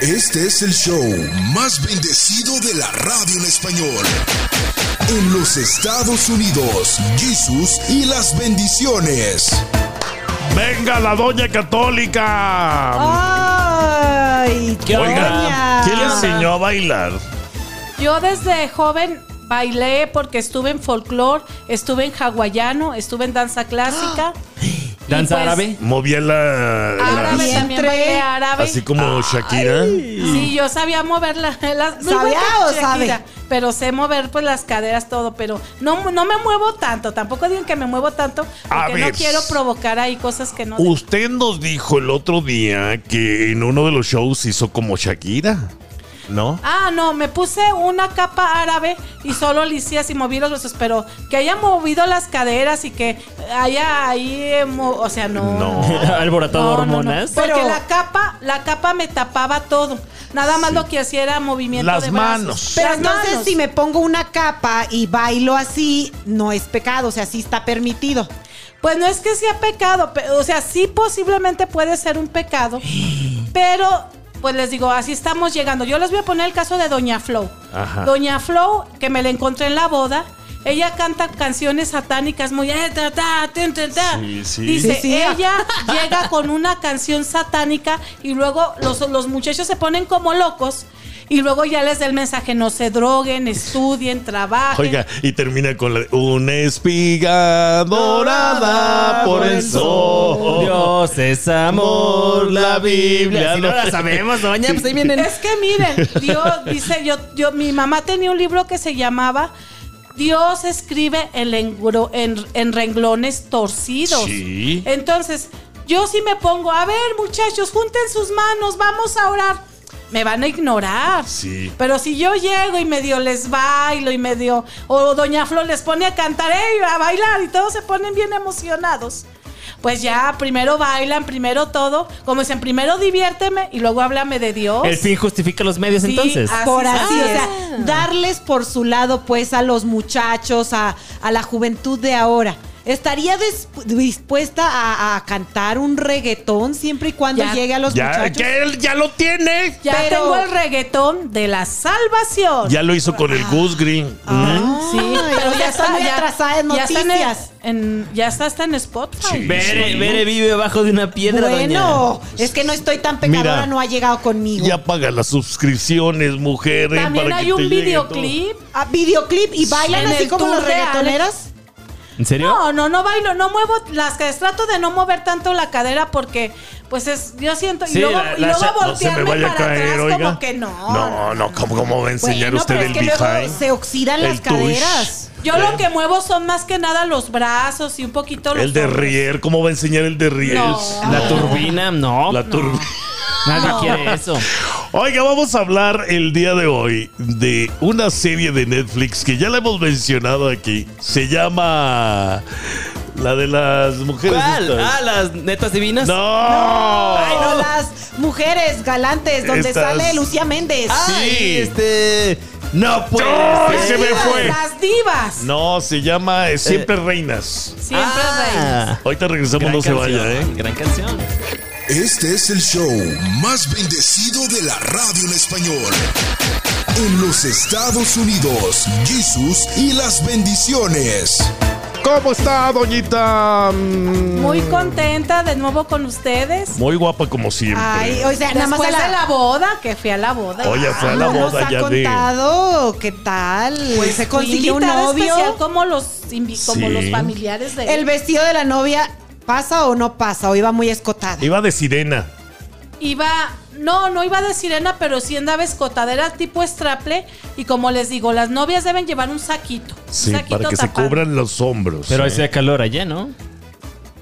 Este es el show más bendecido de la radio en español. En los Estados Unidos, Jesús y las bendiciones. Venga la doña católica. Ay, Oiga, doña. ¿quién le enseñó a bailar? Yo desde joven bailé porque estuve en folclore, estuve en hawaiano, estuve en danza clásica. Y ¿Danza pues, árabe? Movía la, la- Árabe también bailé árabe. así como Shakira. Sí, yo sabía mover la, no ¿Sabía o Shakira, sabe? Pero sé mover pues las caderas, todo, pero no, no me muevo tanto. Tampoco digan que me muevo tanto A porque no ver. quiero provocar ahí cosas que no. Usted nos dijo el otro día que en uno de los shows hizo como Shakira, ¿no? Ah, no, me puse una capa árabe y solo le hice así, moví los brazos, pero que haya movido las caderas y que haya ahí, o sea, no. No. Alborotado No, no, no, hormonas. Porque Pero- la capa, la capa me tapaba todo. Nada más lo que hacía era movimiento Las de brazos. manos. Pero Las entonces manos. si me pongo una capa y bailo así, no es pecado, o sea, sí está permitido. Pues no es que sea pecado, pe- o sea, sí posiblemente puede ser un pecado, pero pues les digo, así estamos llegando. Yo les voy a poner el caso de Doña Flow. Ajá. Doña Flow, que me la encontré en la boda, ella canta canciones satánicas muy... eh, ta, ta, tun, tun, ta. Sí, sí. Dice, Sí, sí. ella llega con una canción satánica y luego los, los muchachos se ponen como locos. Y luego ya les da el mensaje, no se droguen, estudien, trabajen. Oiga, y termina con la, una espiga dorada por el sol. Dios es amor, la Biblia. Si no la sabemos, doña, pues ahí vienen. Es que miren, Dios dice, yo, yo, mi mamá tenía un libro que se llamaba Dios escribe en, lengro- en, en renglones torcidos. Sí. Entonces, yo sí me pongo, a ver, muchachos, junten sus manos, vamos a orar. Me van a ignorar. Sí. Pero si yo llego y medio les bailo y medio. O Doña Flor les pone a cantar, ¡ey! a bailar y todos se ponen bien emocionados. Pues ya, primero bailan, primero todo. Como dicen, primero diviérteme y luego háblame de Dios. El fin justifica los medios Sí, entonces. así Por es. así, o sea, Ah. darles por su lado, pues, a los muchachos, a, a la juventud de ahora. ¿Estaría dispuesta a, a cantar un reggaetón siempre y cuando Ya. llegue a los Ya, muchachos? que él ya lo tiene. Ya Pero- tengo el reggaetón de la salvación. Ya lo hizo con el Goose Green. Ah, Sí, pero ya está muy atrasada en ya está en, noticias. en- ya está hasta en Spotify. Sí. Bere, Bere vive bajo de una piedra, bueno, es que no estoy tan pecadora, Mira, no ha llegado conmigo. Ya paga las suscripciones, mujer. eh, También para hay que un videoclip. Ah, videoclip y bailan En así como las reggaetoneras. ¿En serio? No, no, no bailo, no muevo las que trato de no mover tanto la cadera porque pues es yo siento Sí, y luego, la- y luego No voltearme vaya a para caer, atrás oiga. como que no. No, no, ¿cómo, cómo va a enseñar Bueno, usted pero el es que luego behind? se oxidan las El tush. caderas. Yo lo que muevo son más que nada los brazos y un poquito los El de hombros. Rier, ¿cómo va a enseñar el de Rier? No. La turbina, no. La turba. Nadie quiere eso. Oiga, vamos a hablar el día de hoy de una serie de Netflix que ya la hemos mencionado aquí. Se llama la de las mujeres. ¿Cuál? estas. Ah, las netas divinas. No. Ay, no, las mujeres galantes, donde Estas- sale Lucía Méndez. Ay, Sí. este. No puede ¡Ay, ser. se me fue! Las divas. No, se llama eh, Siempre Reinas. Siempre Ah. reinas. Ahorita regresamos, Gran no se vaya, ¿eh? Gran canción. Este es el show más bendecido de la radio en español. En los Estados Unidos, Jesús y las bendiciones. ¿Cómo está, doñita? Mm, Muy contenta de nuevo con ustedes. Muy guapa como siempre. Ay, o sea, nada más de de la boda, que fui a la boda. Oye, fue a la nos boda ha ya contado qué tal. Pues se consiguió un novio. especial como los invi- como Sí. los familiares de El vestido de la novia pasa o no pasa o iba muy escotada. Iba de sirena. iba no no iba de sirena pero sí andaba escotada era tipo straple y como les digo las novias deben llevar un saquito un Sí, saquito para que se cubran los hombros. Pero ¿eh? hacía calor allá, ¿no?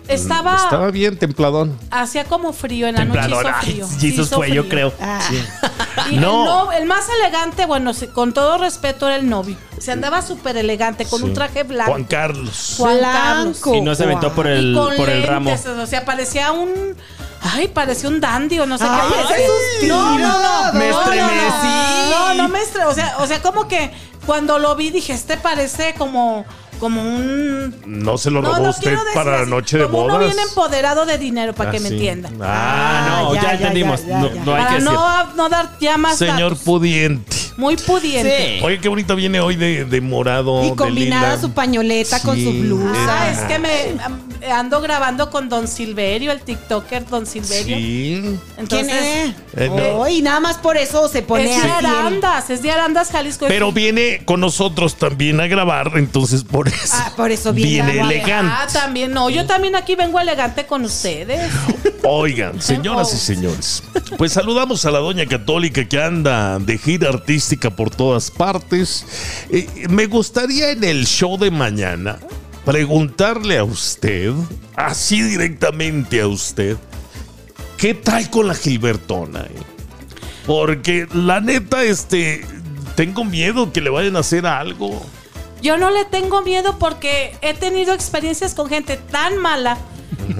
estaba, Estaba bien templadón. hacía como frío en la noche hizo Ay, frío hizo fue, yo creo. Ah. Y No. el, no- el más elegante bueno con todo respeto era el novio se andaba súper elegante con un traje blanco Juan Carlos. Juan Carlos Blanco. Y no se aventó por y el, con por el ramo. lentes, o sea parecía un Ay, pareció un dandy o no sé Ay, qué. ese suspiro, no, no, no. Me no, estremecí. No, no me estre- o sea, o sea, como que cuando lo vi dije, este parece como como un No se lo robó no usted para la noche de como bodas. uno bien empoderado de dinero para Ah, que me entienda. Ah, no, ya, ya, ya, entendimos. ya, ya, no, ya. no hay para que decir. no, no dar ya más Señor datos. pudiente. Muy pudiente. Sí. Oye, qué bonita viene hoy de, de morado. Y de combinada lila. su pañoleta con su blusa. Ah, es que me ando grabando con Don Silverio, el TikToker Don Silverio. Sí. Entonces, ¿Quién es? Eh, no. Oh, y nada más por eso se pone es de Arandas, es de Arandas, Jalisco. Pero viene con nosotros también a grabar, entonces por eso. Ah, por eso viene viene elegante. Ah, también, no, yo también aquí vengo elegante con ustedes. Oigan, señoras y Oh. señores, pues saludamos a la doña católica que anda de gira artística por todas partes. Eh, me gustaría en el show de mañana preguntarle a usted, así directamente a usted, ¿qué trae con la Gilbertona? eh? Porque la neta, este, tengo miedo que le vayan a hacer algo. Yo no le tengo miedo porque he tenido experiencias con gente tan mala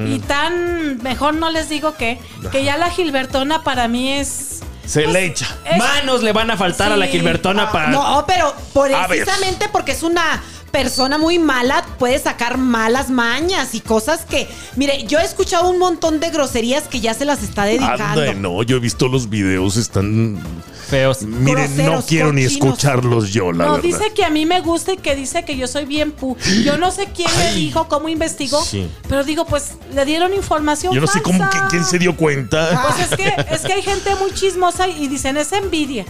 y tan, mejor no les digo qué, que ya la Gilbertona para mí es... Se le echa. es- Manos le van a faltar a la. Gilbertona para. No, pero precisamente porque es una persona muy mala, puede sacar malas mañas y cosas que, mire, yo he escuchado un montón de groserías que ya se las está dedicando. Anda, no, yo he visto los videos, están... Feos. Miren, no quiero ni escucharlos yo, la no, verdad. dice que a mí me gusta y que dice que yo soy bien pu. Yo no sé quién le dijo, cómo investigó, Sí. pero digo, pues le dieron información Yo no sé cómo, falsa. que- quién se dio cuenta. Pues es que, es que hay gente muy chismosa y dicen es envidia.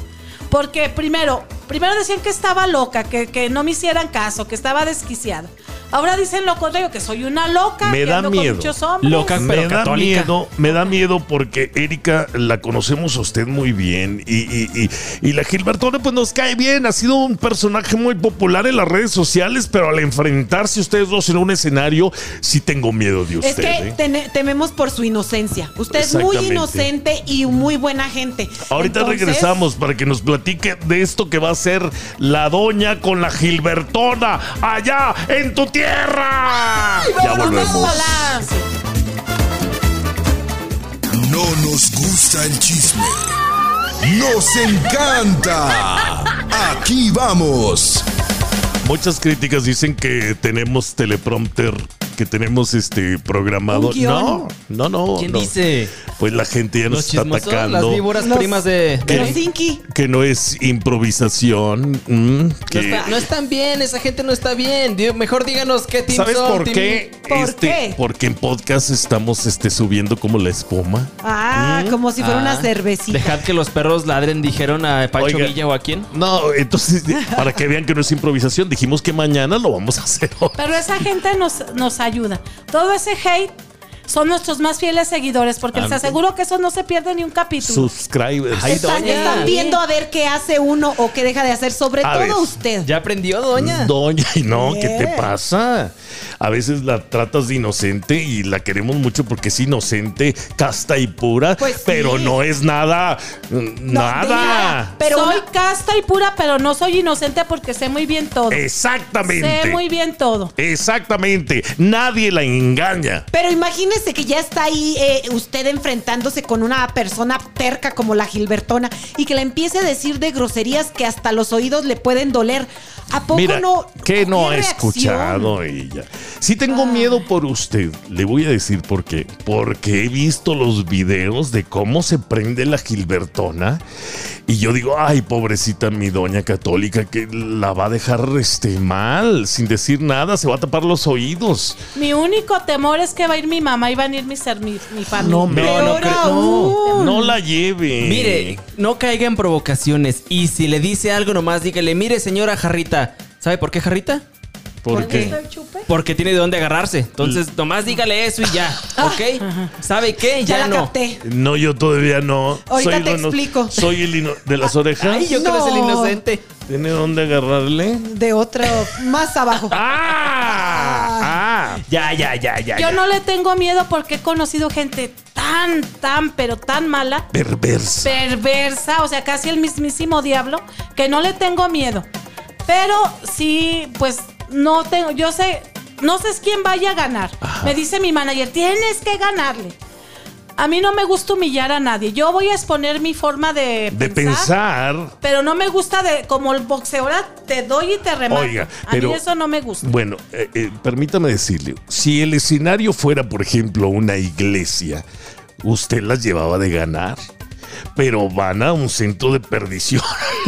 Porque primero, primero decían que estaba loca, que, que no me hicieran caso, que estaba desquiciada. Ahora dicen lo contrario, que soy una loca, Me que da ando miedo. con muchos hombres. Loca. me da católica. miedo, me da miedo porque Erika la conocemos a usted muy bien y, y- y- y la Gilbertona pues nos cae bien, ha sido un personaje muy popular en las redes sociales, pero al enfrentarse ustedes dos en un escenario, sí tengo miedo de usted. Es que ¿eh? tememos por su inocencia. Usted es muy inocente y muy buena gente. Ahorita Entonces, regresamos para que nos platique de esto que va a ser la doña con la Gilbertona allá en tu tierra. ya volvemos. No nos gusta el chisme. Nos encanta. Aquí vamos. Muchas críticas dicen que tenemos teleprompter, que tenemos este programado. Un guion. No, no, no. ¿Quién no. dice? Pues la gente ya nos Los está atacando. las víboras Los- primas de. Inky. Que no es improvisación. mm, No, que- está- no están bien, esa gente no está bien. Mejor díganos qué team ¿Sabes son, por team- qué? ¿Por Este, qué? Porque en podcast estamos este, subiendo como la espuma. Ah, como si fuera Ah, una cervecita. Dejad que los perros ladren, dijeron a Pancho Oiga. Villa o a quién. No, entonces, para que vean que no es improvisación, dijimos que mañana lo vamos a hacer hoy. Pero esa gente nos, nos ayuda. Todo ese hate son nuestros más fieles seguidores, porque les aseguro que eso no se pierde ni un capítulo. Subscribers. Ay, Están, doña. están viendo a ver qué hace uno o qué deja de hacer, sobre A todo ver, usted. Ya aprendió, doña. Doña, y no, ¿qué te pasa? A veces la tratas de inocente y la queremos mucho porque es inocente, casta y pura, Pues sí. pero no es nada, mm, No, nada. Pero soy una- casta y pura, pero no soy inocente porque sé muy bien todo. Exactamente. Sé muy bien todo. Exactamente. Nadie la engaña. Pero imagínese que ya está ahí eh, usted enfrentándose con una persona terca como la Gilbertona y que le empiece a decir de groserías que hasta los oídos le pueden doler. ¿A poco Mira, no? ¿qué no ha escuchado ella? Sí tengo miedo por usted. Le voy a decir por qué. Porque he visto los videos de cómo se prende la Gilbertona. Y yo digo, ay, pobrecita mi doña católica, que la va a dejar este, mal, sin decir nada, se va a tapar los oídos. Mi único temor es que va a ir mi mamá y van a ir mis, mi, mi familia. No, me- No, no. No la lleve. Mire, no caiga en provocaciones. Y si le dice algo, nomás dígale, mire, señora Jarrita. ¿Sabe por qué Jarrita? ¿Por ¿Por qué qué? estoy chupe? Porque tiene de dónde agarrarse. Entonces, nomás dígale eso y ya. ¿Ok? ¿Sabe qué? Ya, Ya, la no. capté. No, yo todavía no. Ahorita te bueno, explico. Soy el ino- de las orejas. Ay, yo creo que es el No. inocente. ¿Tiene dónde agarrarle? De otro, más abajo. ¡Ah! ¡Ah! Ya, ya, ya, ya. Yo ya. no le tengo miedo porque he conocido gente tan, tan, pero tan mala, Perversa. perversa, o sea, casi el mismísimo diablo, que no le tengo miedo. Pero sí, pues no tengo, yo sé, no sé quién vaya a ganar. Me dice mi manager, tienes que ganarle. A mí no me gusta humillar a nadie. Yo voy a exponer mi forma de, De pensar. Pero no me gusta de como el boxeadora te doy y te remato. Oiga, a pero- mí eso no me gusta. Bueno, eh, eh, permítame decirle, si el escenario fuera, por ejemplo, una iglesia, usted las llevaba de ganar. Pero van a un centro de perdición.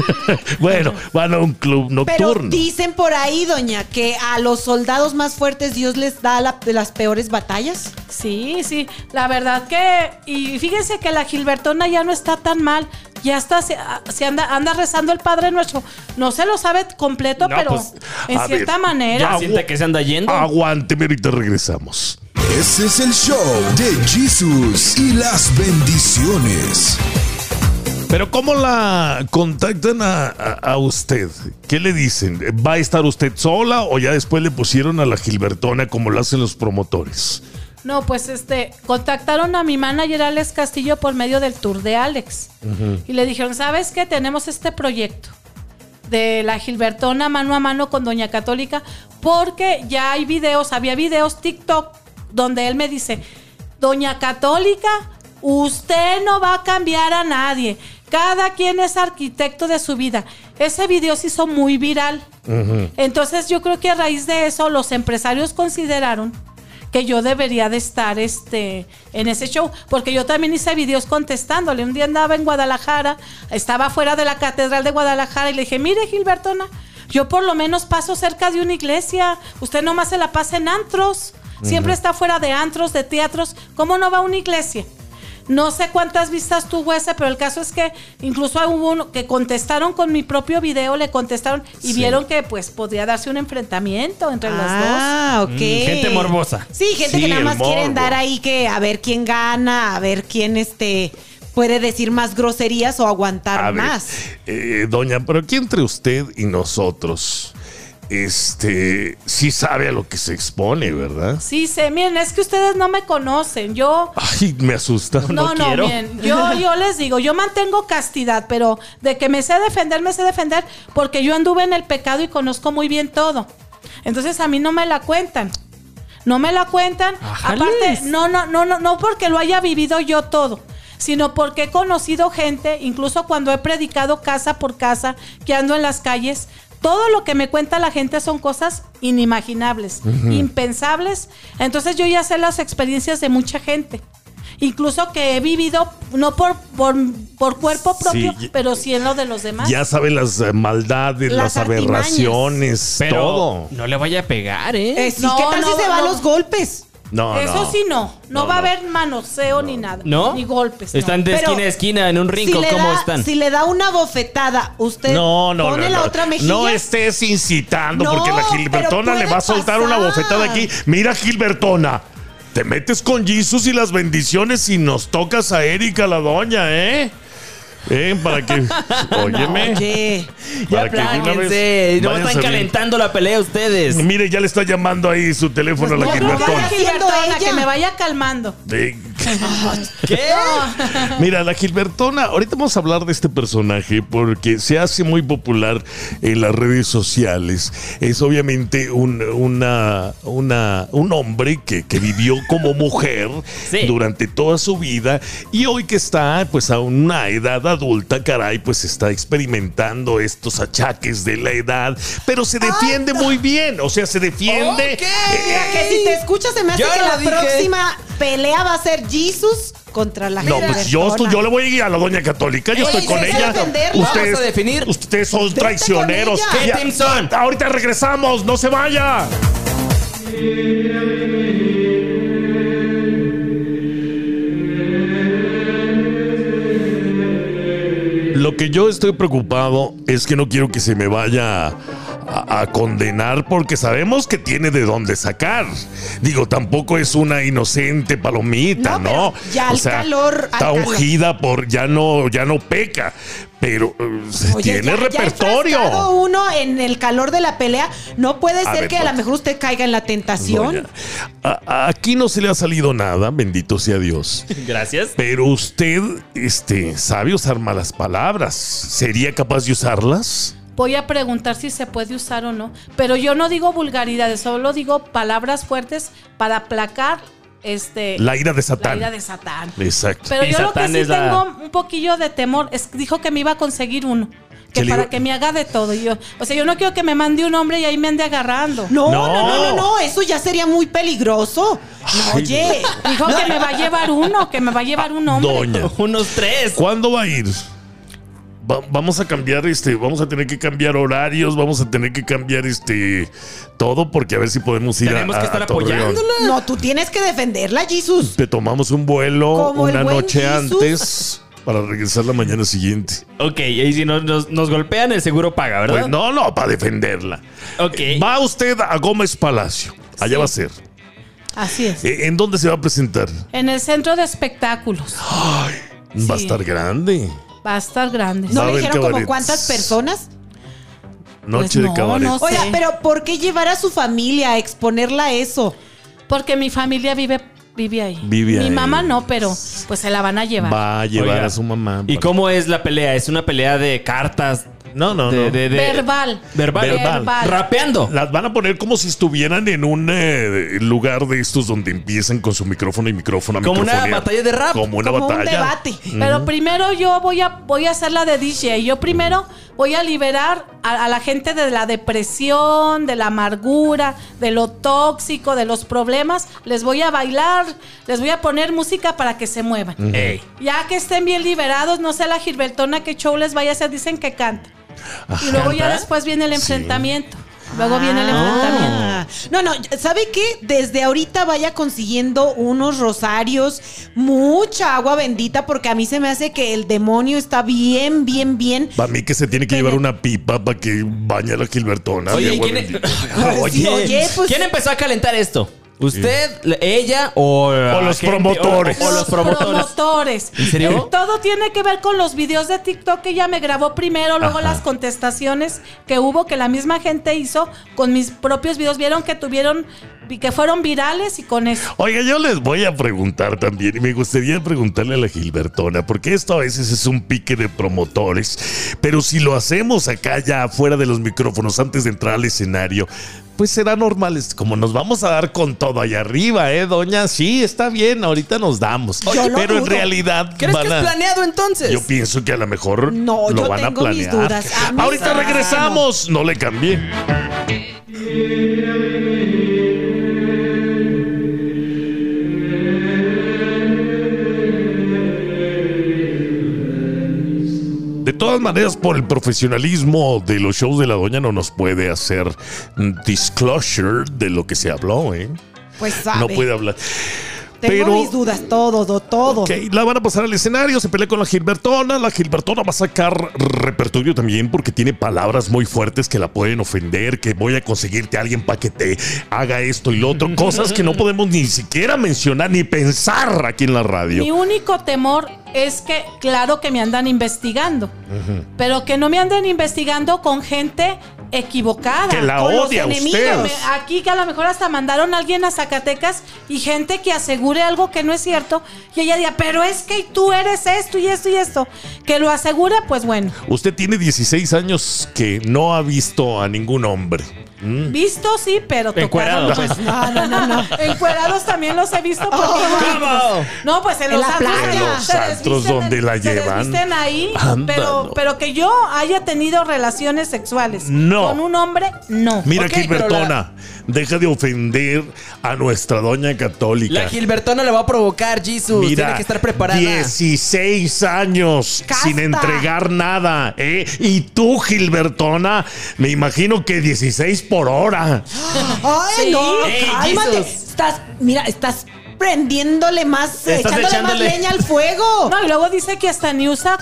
bueno, van a un club Pero nocturno. dicen por ahí, doña, que a los soldados más fuertes Dios les da la- las peores batallas. Sí, sí, la verdad que y fíjense que la Gilbertona ya no está tan mal, ya está se, se anda anda rezando el Padre Nuestro. No se lo sabe completo, No, pero pues, en a cierta ver, manera. ya- Siente que se anda yendo. Aguánteme, ahorita regresamos. Ese es el show de Jesús y las bendiciones. Pero ¿cómo la contactan a, a- a usted? ¿Qué le dicen? ¿Va a estar usted sola o ya después le pusieron a la Gilbertona como lo hacen los promotores? No, pues este, contactaron a mi manager Alex Castillo por medio del tour de Alex. Y le dijeron, ¿sabes qué? Tenemos este proyecto de la Gilbertona mano a mano con Doña Católica, porque ya hay videos, había videos TikTok donde él me dice, Doña Católica, usted no va a cambiar a nadie. Cada quien es arquitecto de su vida. Ese video se hizo muy viral. Entonces yo creo que a raíz de eso los empresarios consideraron que yo debería de estar este, en ese show, porque yo también hice videos contestándole. Un día andaba en Guadalajara, estaba fuera de la Catedral de Guadalajara y le dije, mire Gilbertona, yo por lo menos paso cerca de una iglesia, usted nomás se la pasa en antros, siempre está fuera de antros, de teatros, ¿cómo no va a una iglesia? No sé cuántas vistas tuvo ese, pero el caso es que incluso hubo uno que contestaron con mi propio video, le contestaron y Sí. vieron que pues podría darse un enfrentamiento entre las dos. Ah, ok. Mm, gente morbosa. Sí, gente Sí, que nada más quieren dar ahí que a ver quién gana, a ver quién este puede decir más groserías o aguantar A ver, más. eh, doña, pero aquí entre usted y nosotros, este, sí sabe a lo que se expone, ¿verdad? Sí, sé, miren, es que ustedes no me conocen. Yo Ay, me asusta. no, no, quiero. miren, yo, yo les digo, yo mantengo castidad, pero de que me sé defender, me sé defender, porque yo anduve en el pecado y conozco muy bien todo. Entonces a mí no me la cuentan. No me la cuentan. Ajales. Aparte, no, no, no, no, no porque lo haya vivido yo todo, sino porque he conocido gente, incluso cuando he predicado casa por casa, que ando en las calles. Todo lo que me cuenta la gente son cosas inimaginables, impensables. Entonces yo ya sé las experiencias de mucha gente. Incluso que he vivido, no por, por, por cuerpo propio, Sí. pero sí en lo de los demás. Ya sabe las eh, maldades, las, aberraciones, Pero todo. no le vaya a pegar, ¿eh? Eh, sí, no, ¿Qué tal no, si se van no. los golpes? No, Eso no. sí no. No, No, va a no. haber manoseo ni nada. ¿No? Ni golpes. no. Están de Pero esquina a esquina en un rinco. le ¿Cómo da, están? Si le da una bofetada, usted No, no, pone no, la no. otra mejilla. No estés incitando No, porque la pero Gilbertona le va a soltar una pasar. bofetada aquí. Mira, Gilbertona, te metes con Jesus y las bendiciones y nos tocas a Erika la doña, ¿eh? ¿Eh? Para que. Óyeme. Oye, Ya que No están calentando la pelea ustedes. Mire, ya le está llamando ahí su teléfono a la Pues no, no haciendo que me vaya calmando. De- ¿Qué? Mira, la Gilbertona, ahorita vamos a hablar de este personaje porque se hace muy popular en las redes sociales. Es obviamente un, una, una- un hombre que, que vivió como mujer Sí. durante toda su vida y hoy que está pues a una edad adulta, caray, pues está experimentando estos achaques de la edad, pero se defiende muy bien, o sea, se defiende. Ok. mira que si te escuchas se me hace Yo que la dije. próxima pelea va a ser Jesus contra la No, pues yo, estoy- yo le voy a ir a la doña católica, yo Oye, estoy con ¿y vas a ella. defenderla? Vamos a definir. ustedes son traicioneros. con ella. ¿Qué Ya- team son? Ahorita regresamos, no se vaya. Lo que yo estoy preocupado es que no quiero que se me vaya a, a condenar porque sabemos que tiene de dónde sacar. Digo, tampoco es una inocente palomita, No, ya al calor, al está calor. ungida por ya no ya no peca, pero eh, Oye, tiene ya- repertorio. uno en el calor de la pelea, no puede A ser ver, que a lo mejor usted caiga en la tentación. A- aquí no se le ha salido nada, bendito sea Dios. Gracias. Pero usted, este, sabe usar malas palabras. ¿Sería capaz de usarlas? Voy a preguntar si se puede usar o no. Pero yo no digo vulgaridades, solo digo palabras fuertes para aplacar este La ira de Satán. la ira de Satán. Exacto. Pero Y yo lo que sí la- tengo un poquillo de temor es que dijo que me iba a conseguir uno. Que para que me haga de todo. Y yo, o sea, yo no quiero que me mande un hombre y ahí me ande agarrando. No, No. no, no, no, no, eso ya sería muy peligroso. No, oye. Dijo que me va a llevar uno, que me va a llevar un hombre. Doña. Unos tres. ¿Cuándo va a ir? Va- vamos a cambiar este, vamos a tener que cambiar horarios, vamos a tener que cambiar este todo porque a ver si podemos ir a- Tenemos a, que estar a apoyándola. No, tú tienes que defenderla, Jesus. Te tomamos un vuelo Como una noche Jesús. antes para regresar la mañana siguiente. Ok, y si nos, nos, nos golpean, el seguro paga, ¿verdad? Pues no, no, para defenderla. Ok. Va usted a Gómez Palacio. Allá va a ser. Así es. Eh, ¿En dónde se va a presentar? En el centro de espectáculos. Va a estar grande. Va a estar grande. ¿No Va a le haber dijeron como cabarets. cuántas personas? Noche Pues de no, cabaret. no. Oiga, pero ¿por qué llevar a su familia a exponerla a eso? Porque mi familia vive, vive ahí. Vive mi ahí. mamá no, pero pues se la van a llevar. Va a llevar Oiga, a su mamá. ¿Y cómo es la pelea? ¿Es una pelea de cartas? No, no, de, no. de- de- Verbal. Verbal. Verbal. Rapeando. Las van a poner como si estuvieran en un eh, lugar de estos donde empiezan con su micrófono y micrófono Como una batalla de rap. Como una Como un batalla. Pero primero yo voy a, voy a hacer la de DJ. Yo primero voy a liberar a, a la gente de la depresión, de la amargura, de lo tóxico, de los problemas. Les voy a bailar, les voy a poner música para que se muevan. Ya que estén bien liberados, no sé la Gilbertona qué show les vaya a hacer, dicen que canta. Y luego ya después viene el enfrentamiento. Luego viene el enfrentamiento. Ah. No, no, ¿sabe qué? Desde ahorita vaya consiguiendo unos rosarios, mucha agua bendita, porque a mí se me hace que el demonio está bien, bien, bien. Para mí que se tiene que llevar una pipa para que bañe a la Gilbertona. Oye, de ¿y agua quién, bendita. Sí, oye, pues- ¿quién empezó a calentar esto? ¿Usted, la- ella o, la los gente- promotores. O, o los promotores. promotores. ¿En serio? Eh, Todo tiene que ver con los videos de TikTok que ella me grabó primero, luego Ajá. las contestaciones que hubo, que la misma gente hizo con mis propios videos. Vieron que tuvieron, que fueron virales y con eso. Oiga, yo les voy a preguntar también, y me gustaría preguntarle a la Gilbertona, porque esto a veces es un pique de promotores, pero si lo hacemos acá ya afuera de los micrófonos antes de entrar al escenario, pues será normal, es como nos vamos a dar con todo allá arriba, ¿eh, doña? Sí, está bien, ahorita nos damos. Pero en realidad ¿Crees van que es a- planeado entonces? Yo pienso que a lo mejor No, lo yo van a tengo mis planear. dudas. A mí Ahorita regresamos, no le cambié. Todas maneras, por el profesionalismo de los shows de la doña no nos puede hacer disclosure de lo que se habló, ¿eh? Pues sabe. No puede hablar. Tengo Pero mis dudas, todo, do- todo. Ok, la van a pasar al escenario, se pelea con la Gilbertona. La Gilbertona va a sacar repertorio también porque tiene palabras muy fuertes que la pueden ofender, que voy a conseguirte a alguien para que te haga esto y lo otro. Cosas que no podemos ni siquiera mencionar ni pensar aquí en la radio. Mi único temor es que, claro que me andan investigando, pero que no me anden investigando con gente equivocada. Que la con odia enemigos. usted. Aquí que a lo mejor hasta mandaron a alguien a Zacatecas y gente que asegure algo que no es cierto y ella diga, pero es que tú eres esto y esto y esto. Que lo asegure, pues bueno. Usted tiene 16 años que no ha visto a ningún hombre. ¿Mm? Visto sí, pero tocado pues. No, no, no, no. Encuerados también los he visto ¿Cómo? No, pues en, En los la antros donde la llevan. ahí, pero, pero que yo haya tenido relaciones sexuales No. con un hombre, no. Mira, Gilbertona, deja de ofender a nuestra doña católica. La Gilbertona le va a provocar, Jesus. Mira, Tiene que estar preparada. 16 años Casta. sin entregar nada, ¿eh? Y tú, Gilbertona, me imagino que 16 por hora. Ay, Sí. no, Ey, cálmate. Jesus. Estás, mira, estás prendiéndole más, eh, Estás echándole, echándole. más leña al fuego. No, y luego dice que hasta ni usa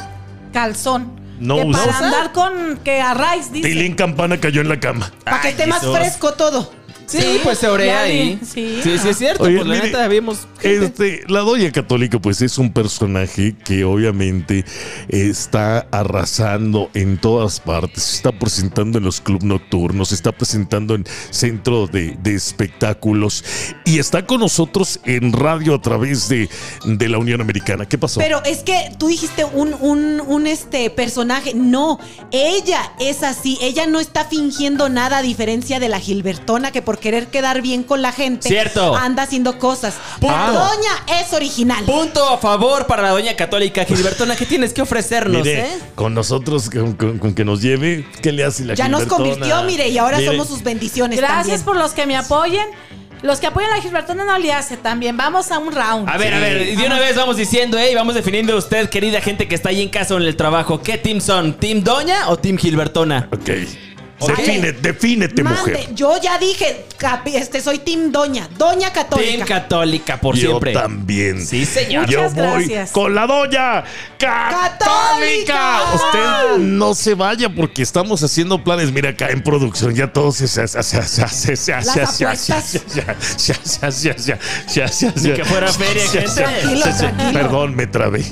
calzón. No que usa. para andar con que a raíz dice. Tilín Campana cayó en la cama. Para que Ay, esté más fresco todo. Sí, pues se orea ahí. sí. Sí, sí, es cierto. Oye, pues la mire, neta vimos. Este, la doña católica, pues es un personaje que obviamente está arrasando en todas partes. Se está presentando en los clubes nocturnos, se está presentando en centro de, de espectáculos y está con nosotros en radio a través de, de la Unión Americana. ¿Qué pasó? Pero es que tú dijiste un, un, un este personaje. No, ella es así. Ella no está fingiendo nada a diferencia de la Gilbertona, que porque por querer quedar bien con la gente, Cierto. anda haciendo cosas. Punto. La doña es original. Punto a favor para la doña católica Gilbertona. ¿Qué tienes que ofrecernos, Mire, eh? con nosotros, con, con- con que nos lleve, ¿qué le hace la Ya nos Gilbertona? convirtió, mire, y ahora Mire, somos sus bendiciones Gracias también. por los que me apoyen. Los que apoyan a Gilbertona no le hace también. Vamos a un round. A ver, a ver, de una vez vamos diciendo, eh, y vamos definiendo usted, querida gente que está ahí en casa o en el trabajo, ¿qué team son? ¿Team Doña o Team Gilbertona? Ok. Okay. Define, defínete, Mande. mujer. Yo ya dije, este, soy Team Doña, Doña Católica. Team Católica, por siempre. Yo también. Sí, señor. Muchas Yo gracias. voy con la Doña Católica. Usted no se vaya porque estamos haciendo planes. Mira, acá en producción ya todo se hace. Que fuera feria, gente. Tranquilo, tranquilo. Perdón, me trabé.